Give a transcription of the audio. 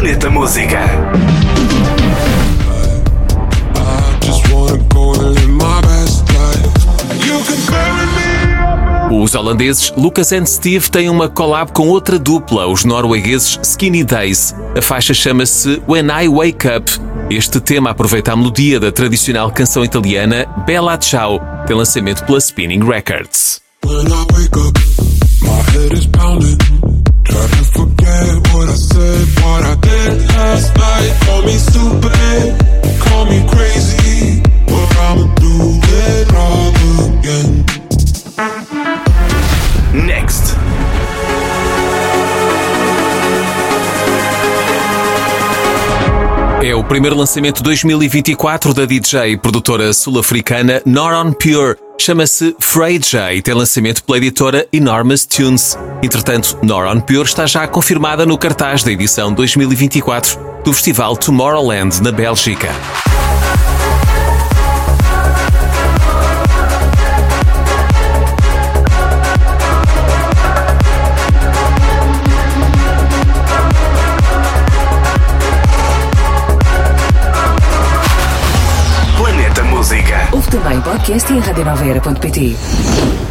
Planeta Música. Os holandeses Lucas and Steve têm uma collab com outra dupla, os noruegueses Skinny Days. A faixa chama-se When I Wake Up. Este tema aproveita a melodia da tradicional canção italiana Bella Ciao, tem lançamento pela Spinning Records. When I wake up, my head is pounding. É o primeiro lançamento 2024 da DJ e produtora sul-africana Noron Pure. Chama-se Frey J e tem lançamento pela editora Enormous Tunes. Entretanto, Noron Pure está já confirmada no cartaz da edição 2024 do festival Tomorrowland na Bélgica. Também podcast em radionoveira.pt.